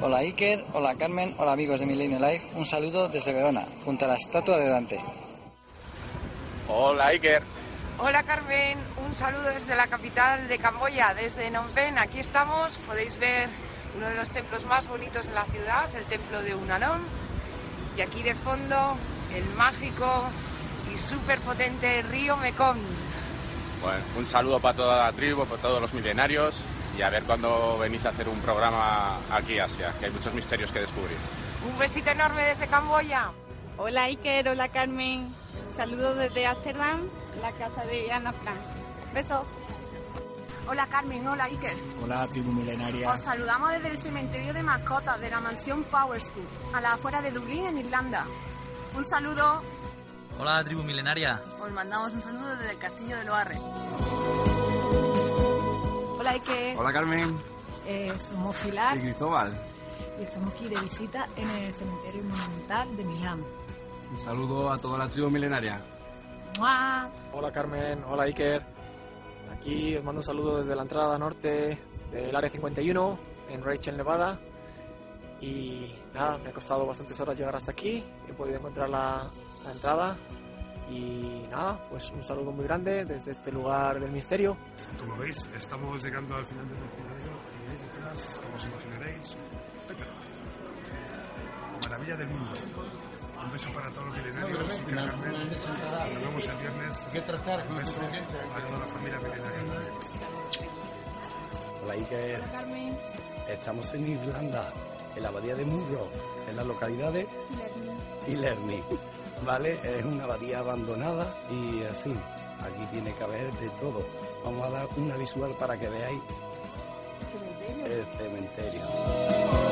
Hola Iker, hola Carmen, hola amigos de Millennium Life, un saludo desde Verona, junto a la estatua de Dante. Hola Iker. Hola Carmen, un saludo desde la capital de Camboya, desde Phnom Penh. Aquí estamos, podéis ver uno de los templos más bonitos de la ciudad, el templo de Unanon. Y aquí de fondo el mágico y súper potente río Mekong. Bueno, un saludo para toda la tribu, para todos los milenarios y a ver cuándo venís a hacer un programa aquí Asia, que hay muchos misterios que descubrir. Un besito enorme desde Camboya. Hola Iker, hola Carmen. Saludos desde Amsterdam, la casa de Ana Frank. Besos. Hola Carmen, hola Iker. Hola tribu milenaria. Os saludamos desde el cementerio de mascotas de la mansión Power School, a la afuera de Dublín, en Irlanda. Un saludo. Hola tribu milenaria. Os mandamos un saludo desde el castillo de Loarre. Hola Iker. Hola Carmen. Eh, somos Pilar Y Cristóbal. y estamos aquí de visita en el cementerio monumental de Milán. Un saludo a toda la tribu milenaria. ¡Mua! Hola Carmen, hola Iker. Aquí os mando un saludo desde la entrada norte del área 51 en Rachel, Nevada. Y nada, me ha costado bastantes horas llegar hasta aquí. He podido encontrar la, la entrada. Y nada, pues un saludo muy grande desde este lugar del misterio. Como veis, estamos llegando al final del itinerario y detrás, como os imaginaréis. Maravilla del mundo. Un beso para todos los milenarios. y Carmen. Nos vemos el viernes. Un beso a toda la familia milenaria. Hola Iker. Carmen. Estamos en Irlanda, en la abadía de Murro, en la localidad de Ilerny. ¿Vale? Es una abadía abandonada y, en fin, aquí tiene que haber de todo. Vamos a dar una visual para que veáis el cementerio. Qué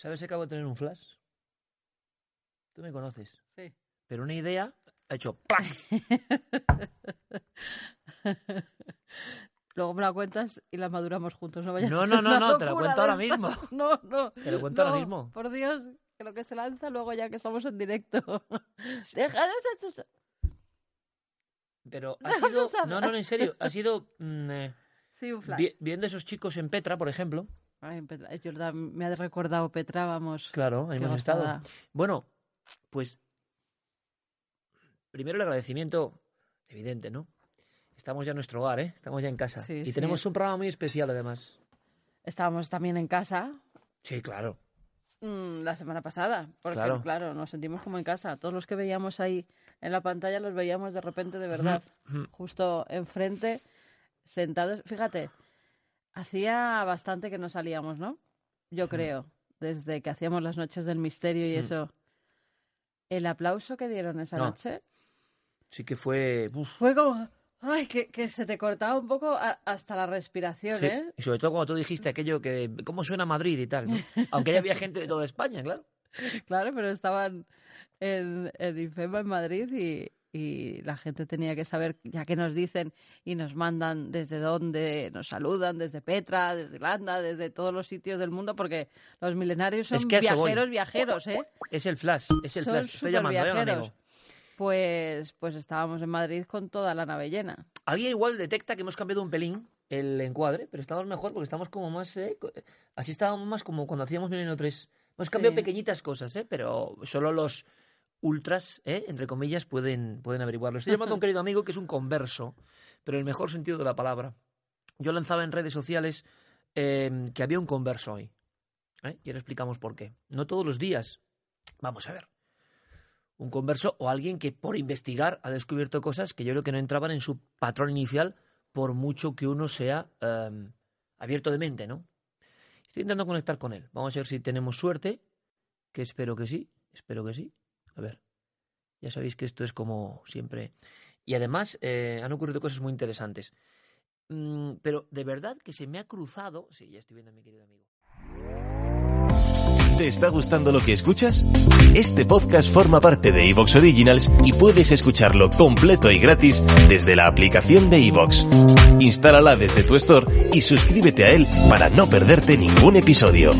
¿Sabes que acabo de tener un flash? Tú me conoces. Sí. Pero una idea ha hecho ¡plac! Luego me la cuentas y la maduramos juntos. No, vaya a No, no, no, no, te la cuento ahora mismo. No, no. Te lo cuento ahora mismo. Por Dios, que lo que se lanza luego ya que estamos en directo. Deja de ser- Pero ha sido. no. No, no, en serio. Ha sido. mm, eh, Sí, un flash. vi- viendo esos chicos en Petra, por ejemplo. Ay, Petra, me ha recordado Petra, vamos. Claro, ahí hemos estado. Bueno, pues. Primero el agradecimiento, evidente, ¿no? Estamos ya en nuestro hogar, ¿eh? Estamos ya en casa. Sí, y sí. tenemos un programa muy especial, además. Estábamos también en casa Sí, claro. mm, la semana pasada. Porque, Claro. claro. nos sentimos como en casa. Todos los que veíamos ahí en la pantalla los veíamos de repente de verdad. Justo enfrente, sentados. Fíjate, hacía bastante que no salíamos, ¿no? Yo creo, desde que hacíamos las noches del misterio y Mm. eso. El aplauso que dieron esa No. noche Sí que fue. uf, fue como. Ay, que, que se te cortaba un poco a- hasta la respiración, sí. ¿eh? Y sobre todo cuando tú dijiste aquello que. ¿Cómo suena Madrid y tal? ¿no? Aunque ya había gente de toda España, claro. Claro, pero estaban en, en Infema en Madrid y, y la gente tenía que saber, ya que nos dicen y nos mandan desde dónde nos saludan, desde Petra, desde Irlanda, desde todos los sitios del mundo, porque los milenarios son Es que a eso voy. viajeros, viajeros, ¿eh? Es el flash, es el Son flash. Estoy llamando, ¿eh, superviajeros. amigo? Pues, pues estábamos en Madrid con toda la nave llena. Alguien igual detecta que hemos cambiado un pelín el encuadre, pero estamos mejor porque estamos como más... eh, así estábamos más como cuando hacíamos Milenio 3. Hemos cambiado Sí. pequeñitas cosas, ¿eh? pero solo los ultras, ¿eh? entre comillas, pueden, pueden averiguarlo. Estoy llamando a un querido amigo que es un converso, pero en el mejor sentido de la palabra. Yo lanzaba en redes sociales eh, que había un converso hoy. ¿eh? Y ahora explicamos por qué. No todos los días. Vamos a ver. Un converso o alguien que por investigar ha descubierto cosas que yo creo que no entraban en su patrón inicial por mucho que uno sea eh, abierto de mente, ¿no? Estoy intentando conectar con él. Vamos a ver si tenemos suerte, que espero que sí, espero que sí. A ver, ya sabéis que esto es como siempre. Y además eh, han ocurrido cosas muy interesantes. Mm, pero de verdad que se me ha cruzado... Sí, ya estoy viendo a mi querido amigo. ¿Te está gustando lo que escuchas? Este podcast forma parte de Evox Originals y puedes escucharlo completo y gratis desde la aplicación de Evox. Instálala desde tu store y suscríbete a él para no perderte ningún episodio.